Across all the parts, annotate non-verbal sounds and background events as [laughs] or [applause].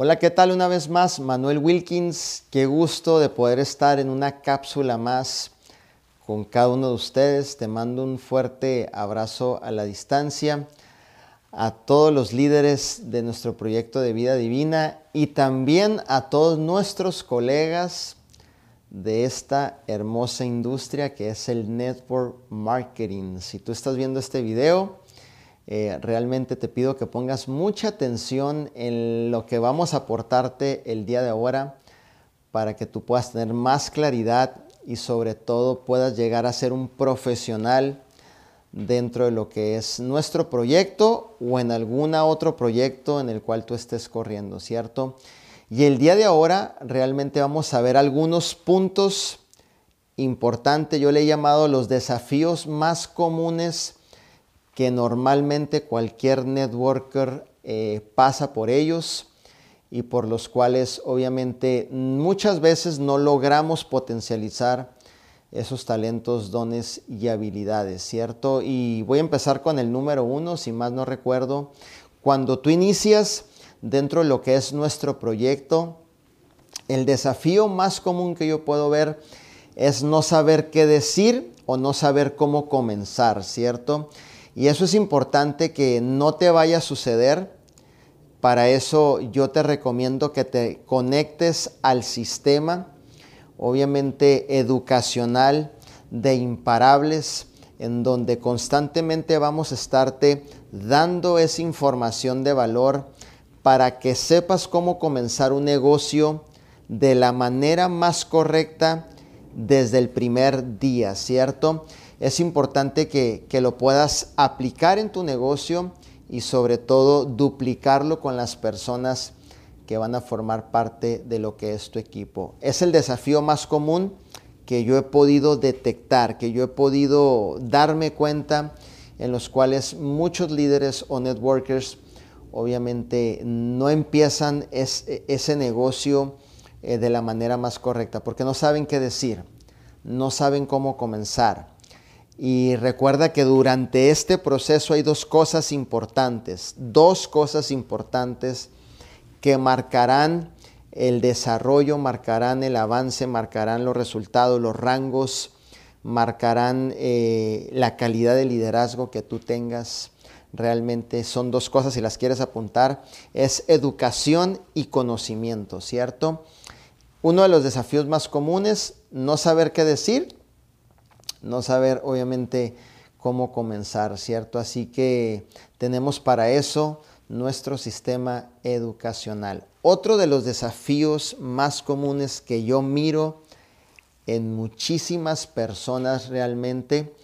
Hola, ¿qué tal? Una vez más, Manuel Wilkins. Qué gusto de poder estar en una cápsula más con cada uno de ustedes. Te mando un fuerte abrazo a la distancia a todos los líderes de nuestro proyecto de vida divina y también a todos nuestros colegas de esta hermosa industria que es el network marketing. Si tú estás viendo este video, eh, realmente te pido que pongas mucha atención en lo que vamos a aportarte el día de ahora para que tú puedas tener más claridad y sobre todo puedas llegar a ser un profesional dentro de lo que es nuestro proyecto o en algún otro proyecto en el cual tú estés corriendo, ¿cierto? Y el día de ahora realmente vamos a ver algunos puntos importantes, yo le he llamado los desafíos más comunes que normalmente cualquier networker eh, pasa por ellos y por los cuales obviamente muchas veces no logramos potencializar esos talentos, dones y habilidades, ¿cierto? Y voy a empezar con el número uno, si más no recuerdo. Cuando tú inicias dentro de lo que es nuestro proyecto, el desafío más común que yo puedo ver es no saber qué decir o no saber cómo comenzar, ¿cierto? Y eso es importante que no te vaya a suceder. Para eso yo te recomiendo que te conectes al sistema, obviamente educacional de imparables, en donde constantemente vamos a estarte dando esa información de valor para que sepas cómo comenzar un negocio de la manera más correcta desde el primer día, ¿cierto? Es importante que, lo puedas aplicar en tu negocio y sobre todo duplicarlo con las personas que van a formar parte de lo que es tu equipo. Es el desafío más común que yo he podido detectar, que yo he podido darme cuenta en los cuales muchos líderes o networkers obviamente no empiezan ese negocio eh, de la manera más correcta porque no saben qué decir, no saben cómo comenzar y recuerda que durante este proceso hay dos cosas importantes, dos cosas importantes que marcarán el desarrollo, marcarán el avance, marcarán los resultados, los rangos, marcarán eh, la calidad de liderazgo que tú tengas. Realmente son dos cosas, si las quieres apuntar, es educación y conocimiento, ¿cierto? Uno de los desafíos más comunes, no saber qué decir no saber obviamente cómo comenzar, ¿cierto? Así que tenemos para eso nuestro sistema educacional. Otro de los desafíos más comunes que yo miro en muchísimas personas realmente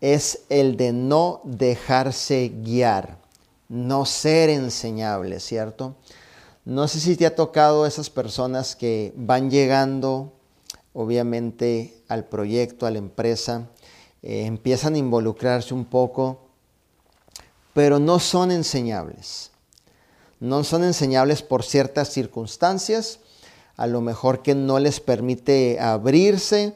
es el de no dejarse guiar, no ser enseñable, ¿cierto? No sé si te ha tocado esas personas que van llegando obviamente al proyecto, a la empresa, eh, empiezan a involucrarse un poco, pero no son enseñables. No son enseñables por ciertas circunstancias, a lo mejor que no les permite abrirse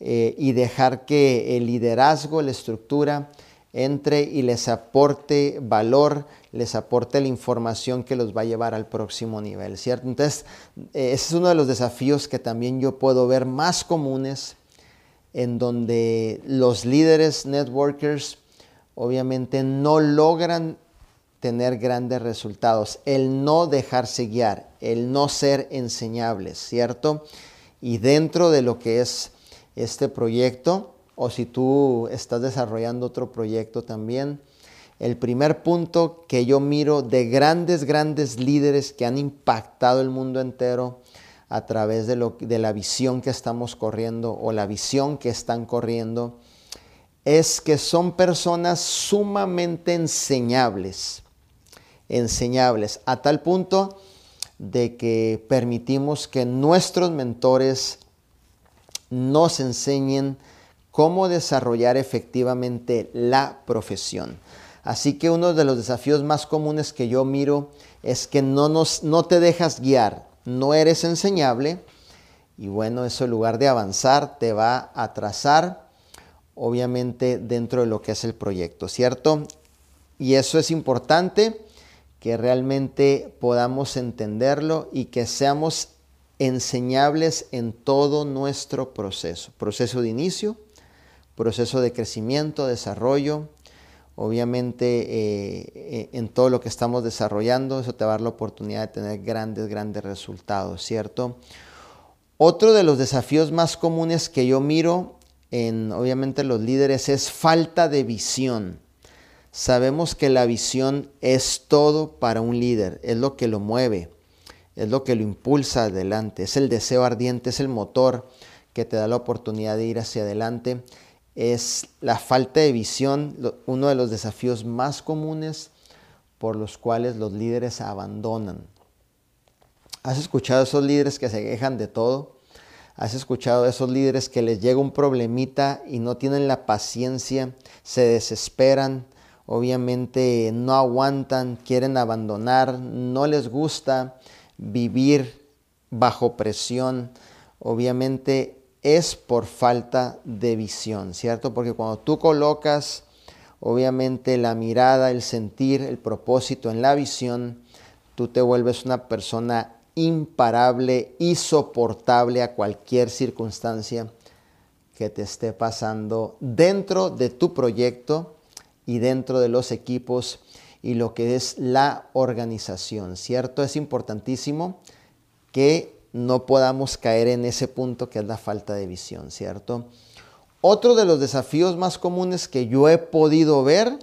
eh, y dejar que el liderazgo, la estructura, entre y les aporte valor, les aporte la información que los va a llevar al próximo nivel, ¿cierto? Entonces, eh, ese es uno de los desafíos que también yo puedo ver más comunes en donde los líderes networkers obviamente no logran tener grandes resultados, el no dejarse guiar, el no ser enseñables, ¿cierto? Y dentro de lo que es este proyecto, o si tú estás desarrollando otro proyecto también. El primer punto que yo miro de grandes, grandes líderes que han impactado el mundo entero a través de, la visión que estamos corriendo o la visión que están corriendo, es que son personas sumamente enseñables, enseñables, a tal punto de que permitimos que nuestros mentores nos enseñen cómo desarrollar efectivamente la profesión. Así que uno de los desafíos más comunes que yo miro es que no, nos, no te dejas guiar, no eres enseñable y bueno, eso en lugar de avanzar te va a atrasar obviamente dentro de lo que es el proyecto, ¿cierto? Y eso es importante que realmente podamos entenderlo y que seamos enseñables en todo nuestro proceso. Proceso de inicio, proceso de crecimiento, desarrollo, obviamente eh, eh, en todo lo que estamos desarrollando, eso te va a dar la oportunidad de tener grandes, grandes resultados, ¿cierto? Otro de los desafíos más comunes que yo miro en, obviamente, los líderes es falta de visión. Sabemos que la visión es todo para un líder, es lo que lo mueve, es lo que lo impulsa adelante, es el deseo ardiente, es el motor que te da la oportunidad de ir hacia adelante. Es la falta de visión, uno de los desafíos más comunes por los cuales los líderes abandonan. ¿Has escuchado a esos líderes que se quejan de todo? ¿Has escuchado a esos líderes que les llega un problemita y no tienen la paciencia, se desesperan, obviamente no aguantan, quieren abandonar, no les gusta vivir bajo presión, obviamente es por falta de visión, ¿cierto? Porque cuando tú colocas obviamente la mirada, el sentir, el propósito en la visión, tú te vuelves una persona imparable y soportable a cualquier circunstancia que te esté pasando dentro de tu proyecto y dentro de los equipos y lo que es la organización, ¿cierto? Es importantísimo que no podamos caer en ese punto que es la falta de visión, ¿cierto? Otro de los desafíos más comunes que yo he podido ver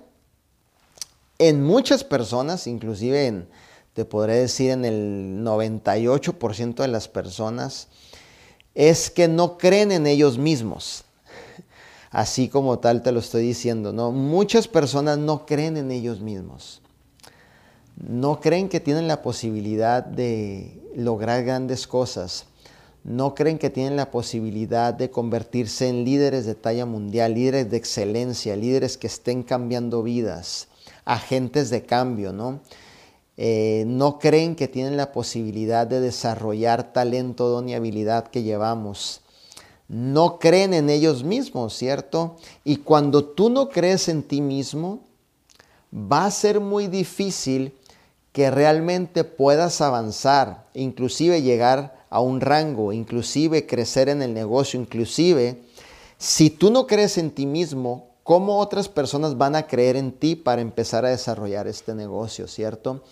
en muchas personas, inclusive en, te podré decir en el 98% de las personas, es que no creen en ellos mismos [laughs] así como tal te lo estoy diciendo. ¿no? Muchas personas no creen en ellos mismos. No creen que tienen la posibilidad de lograr grandes cosas. No creen que tienen la posibilidad de convertirse en líderes de talla mundial, líderes de excelencia, líderes que estén cambiando vidas, agentes de cambio, ¿no? Eh, no creen que tienen la posibilidad de desarrollar talento, don y habilidad que llevamos no creen en ellos mismos, ¿cierto? Y cuando tú no crees en ti mismo, va a ser muy difícil que realmente puedas avanzar, inclusive llegar a un rango, inclusive crecer en el negocio, inclusive si tú no crees en ti mismo, ¿cómo otras personas van a creer en ti para empezar a desarrollar este negocio, cierto?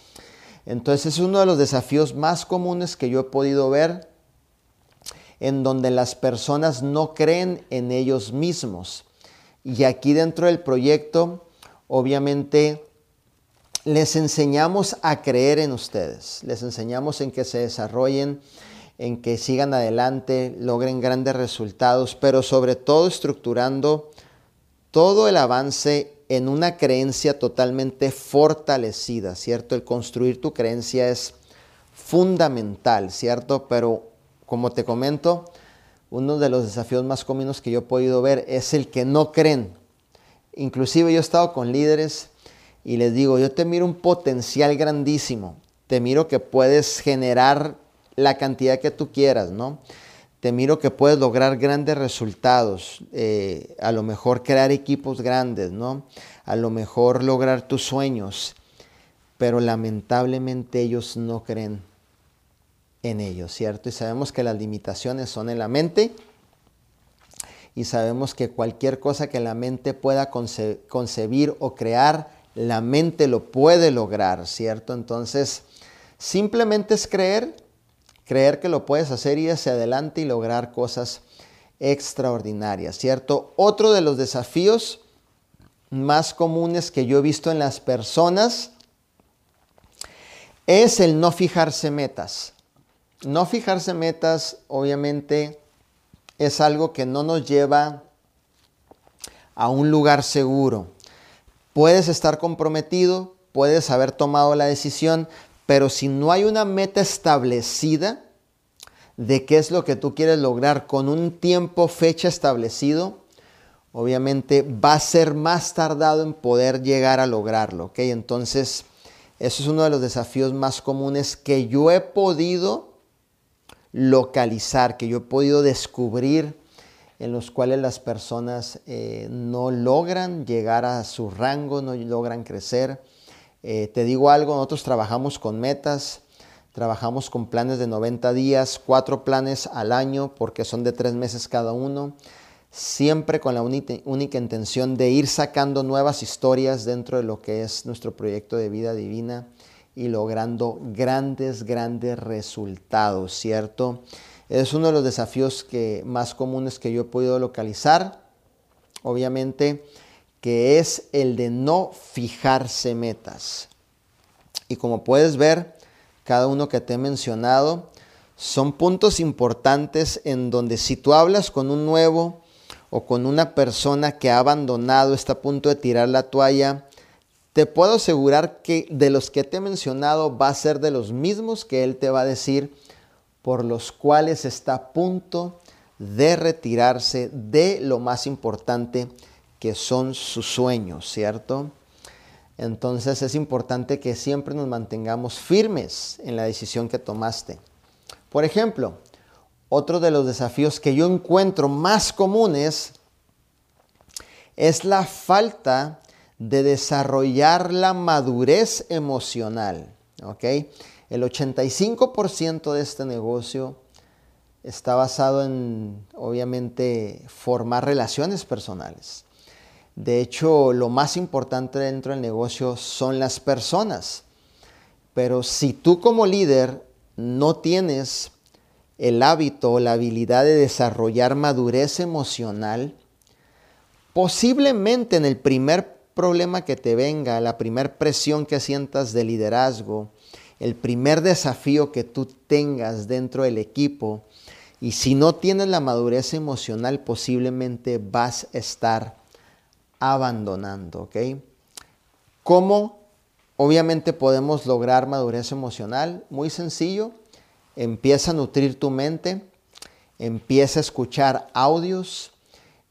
Entonces es uno de los desafíos más comunes que yo he podido ver en donde las personas no creen en ellos mismos. Y aquí dentro del proyecto, obviamente, les enseñamos a creer en ustedes, les enseñamos en que se desarrollen, en que sigan adelante, logren grandes resultados, pero sobre todo estructurando todo el avance en una creencia totalmente fortalecida, ¿cierto? El construir tu creencia es fundamental, ¿cierto? Pero como te comento, uno de los desafíos más comunes que yo he podido ver es el que no creen. Inclusive yo he estado con líderes y les digo, yo te miro un potencial grandísimo, te miro que puedes generar la cantidad que tú quieras, ¿no? Te miro que puedes lograr grandes resultados, eh, a lo mejor crear equipos grandes, ¿no? A lo mejor lograr tus sueños, pero lamentablemente ellos no creen en ellos, ¿cierto? Y sabemos que las limitaciones son en la mente y sabemos que cualquier cosa que la mente pueda concebir o crear, la mente lo puede lograr, ¿cierto? Entonces, simplemente es creer, creer que lo puedes hacer y hacia adelante y lograr cosas extraordinarias, ¿cierto? Otro de los desafíos más comunes que yo he visto en las personas es el no fijarse metas. No fijarse metas, obviamente, es algo que no nos lleva a un lugar seguro. Puedes estar comprometido, puedes haber tomado la decisión, pero si no hay una meta establecida de qué es lo que tú quieres lograr con un tiempo, fecha establecido, obviamente va a ser más tardado en poder llegar a lograrlo. ¿ok? Entonces, eso es uno de los desafíos más comunes que yo he podido localizar, que yo he podido descubrir en los cuales las personas eh, no logran llegar a su rango, no logran crecer, Eh, te digo algo, nosotros trabajamos con metas, trabajamos con planes de 90 días, cuatro planes al año porque son de tres meses cada uno, siempre con la única intención de ir sacando nuevas historias dentro de lo que es nuestro proyecto de vida divina y logrando grandes, grandes resultados, ¿cierto? Es uno de los desafíos que, más comunes que yo he podido localizar, obviamente, que es el de no fijarse metas. Y como puedes ver, cada uno que te he mencionado son puntos importantes en donde si tú hablas con un nuevo o con una persona que ha abandonado, está a punto de tirar la toalla, te puedo asegurar que de los que te he mencionado va a ser de los mismos que él te va a decir por los cuales está a punto de retirarse de lo más importante que son sus sueños, ¿cierto? Entonces es importante que siempre nos mantengamos firmes en la decisión que tomaste. Por ejemplo, otro de los desafíos que yo encuentro más comunes es la falta de desarrollar la madurez emocional. ¿ok? El 85% de este negocio está basado en, obviamente, formar relaciones personales. De hecho, lo más importante dentro del negocio son las personas. Pero si tú como líder no tienes el hábito o la habilidad de desarrollar madurez emocional, posiblemente en el primer problema que te venga, la primera presión que sientas de liderazgo, el primer desafío que tú tengas dentro del equipo, y si no tienes la madurez emocional, posiblemente vas a estar abandonando, ¿ok? ¿Cómo obviamente podemos lograr madurez emocional? Muy sencillo, empieza a nutrir tu mente, empieza a escuchar audios,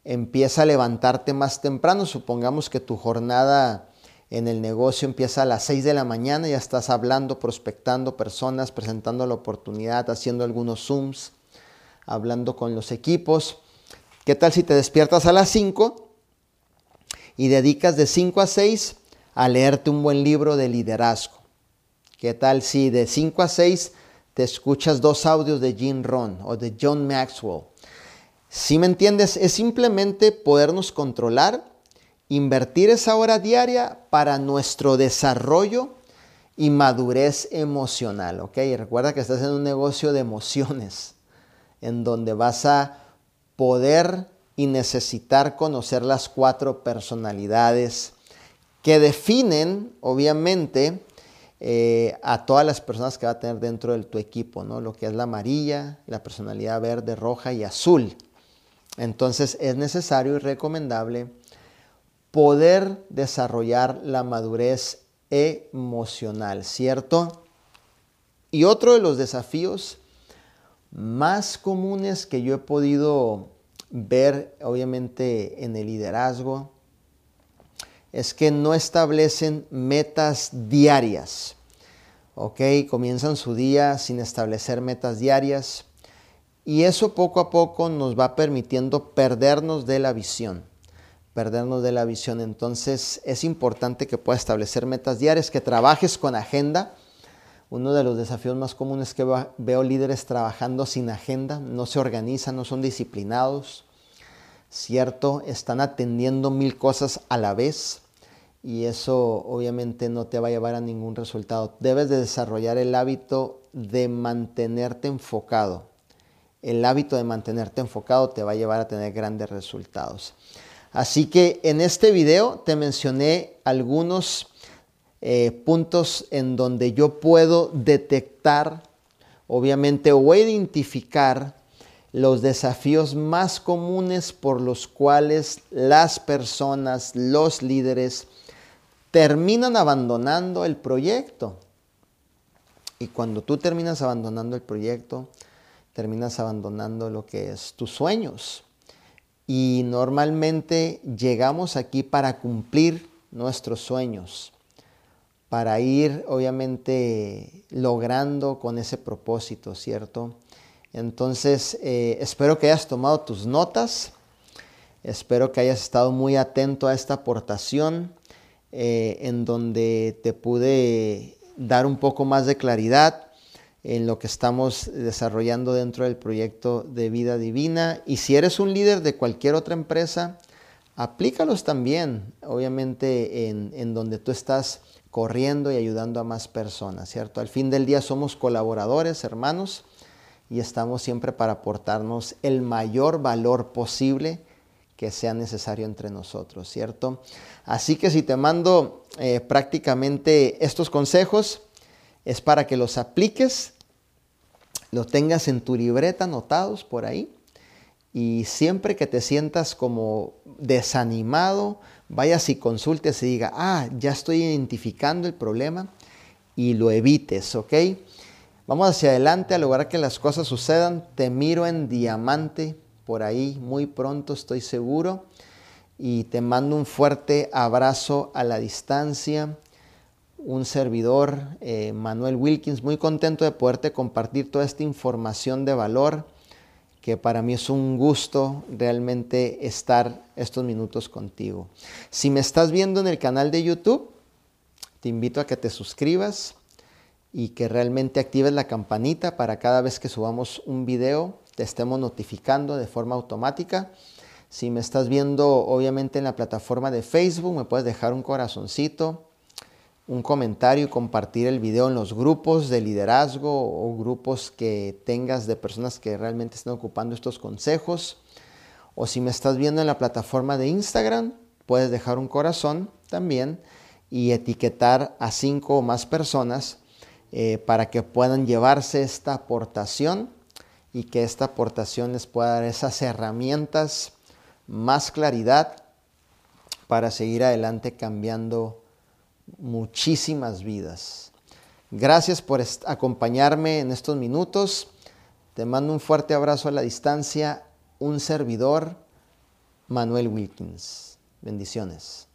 empieza a levantarte más temprano. Supongamos que tu jornada en el negocio empieza a las 6 de la mañana, ya estás hablando, prospectando personas, presentando la oportunidad, haciendo algunos Zooms, hablando con los equipos. ¿Qué tal si te despiertas a las 5 y dedicas de 5 a 6 a leerte un buen libro de liderazgo? ¿Qué tal si de 5 a 6 te escuchas dos audios de Jim Ron o de John Maxwell? Si me entiendes, es simplemente podernos controlar, invertir esa hora diaria para nuestro desarrollo y madurez emocional, ¿ok? recuerda que estás en un negocio de emociones, en donde vas a poder y necesitar conocer las cuatro personalidades que definen, obviamente, eh, a todas las personas que va a tener dentro de tu equipo, ¿no? Lo que es la amarilla, la personalidad verde, roja y azul. Entonces es necesario y recomendable poder desarrollar la madurez emocional, ¿cierto? Y otro de los desafíos más comunes que yo he podido ver, obviamente, en el liderazgo, es que no establecen metas diarias. ¿Ok? Comienzan su día sin establecer metas diarias. Y eso poco a poco nos va permitiendo perdernos de la visión, perdernos de la visión. Entonces es importante que puedas establecer metas diarias, que trabajes con agenda. Uno de los desafíos más comunes que veo líderes trabajando sin agenda, no se organizan, no son disciplinados, ¿cierto? Están atendiendo mil cosas a la vez y eso obviamente no te va a llevar a ningún resultado. Debes de desarrollar el hábito de mantenerte enfocado el hábito de mantenerte enfocado te va a llevar a tener grandes resultados. Así que en este video te mencioné algunos eh, puntos en donde yo puedo detectar, obviamente, o identificar los desafíos más comunes por los cuales las personas, los líderes, terminan abandonando el proyecto. Y cuando tú terminas abandonando el proyecto, terminas abandonando lo que es tus sueños. Y normalmente llegamos aquí para cumplir nuestros sueños, para ir obviamente logrando con ese propósito, ¿cierto? Entonces, eh, espero que hayas tomado tus notas, espero que hayas estado muy atento a esta aportación. eh, en donde te pude dar un poco más de claridad en lo que estamos desarrollando dentro del proyecto de vida divina. Y si eres un líder de cualquier otra empresa, aplícalos también, obviamente, en, en donde tú estás corriendo y ayudando a más personas, ¿cierto? Al fin del día somos colaboradores, hermanos, y estamos siempre para aportarnos el mayor valor posible que sea necesario entre nosotros, ¿cierto? Así que si te mando eh, prácticamente estos consejos, es para que los apliques, los tengas en tu libreta anotados por ahí, y siempre que te sientas como desanimado, vayas y consultes y diga, ah, ya estoy identificando el problema y lo evites, ¿ok? Vamos hacia adelante a lograr que las cosas sucedan. Te miro en diamante por ahí muy pronto, estoy seguro. Y te mando un fuerte abrazo a la distancia. Un servidor, eh, Manuel Wilkins, muy contento de poderte compartir toda esta información de valor que para mí es un gusto realmente estar estos minutos contigo. Si me estás viendo en el canal de YouTube, te invito a que te suscribas y que realmente actives la campanita para cada vez que subamos un video te estemos notificando de forma automática. Si me estás viendo obviamente en la plataforma de Facebook, me puedes dejar un corazoncito un comentario y compartir el video en los grupos de liderazgo o grupos que tengas de personas que realmente están ocupando estos consejos. O si me estás viendo en la plataforma de Instagram, puedes dejar un corazón también y etiquetar a cinco o más personas eh, para que puedan llevarse esta aportación y que esta aportación les pueda dar esas herramientas, más claridad para seguir adelante cambiando muchísimas vidas. Gracias por acompañarme en estos minutos. Te mando un fuerte abrazo a la distancia. Un servidor, Manuel Wilkins. Bendiciones.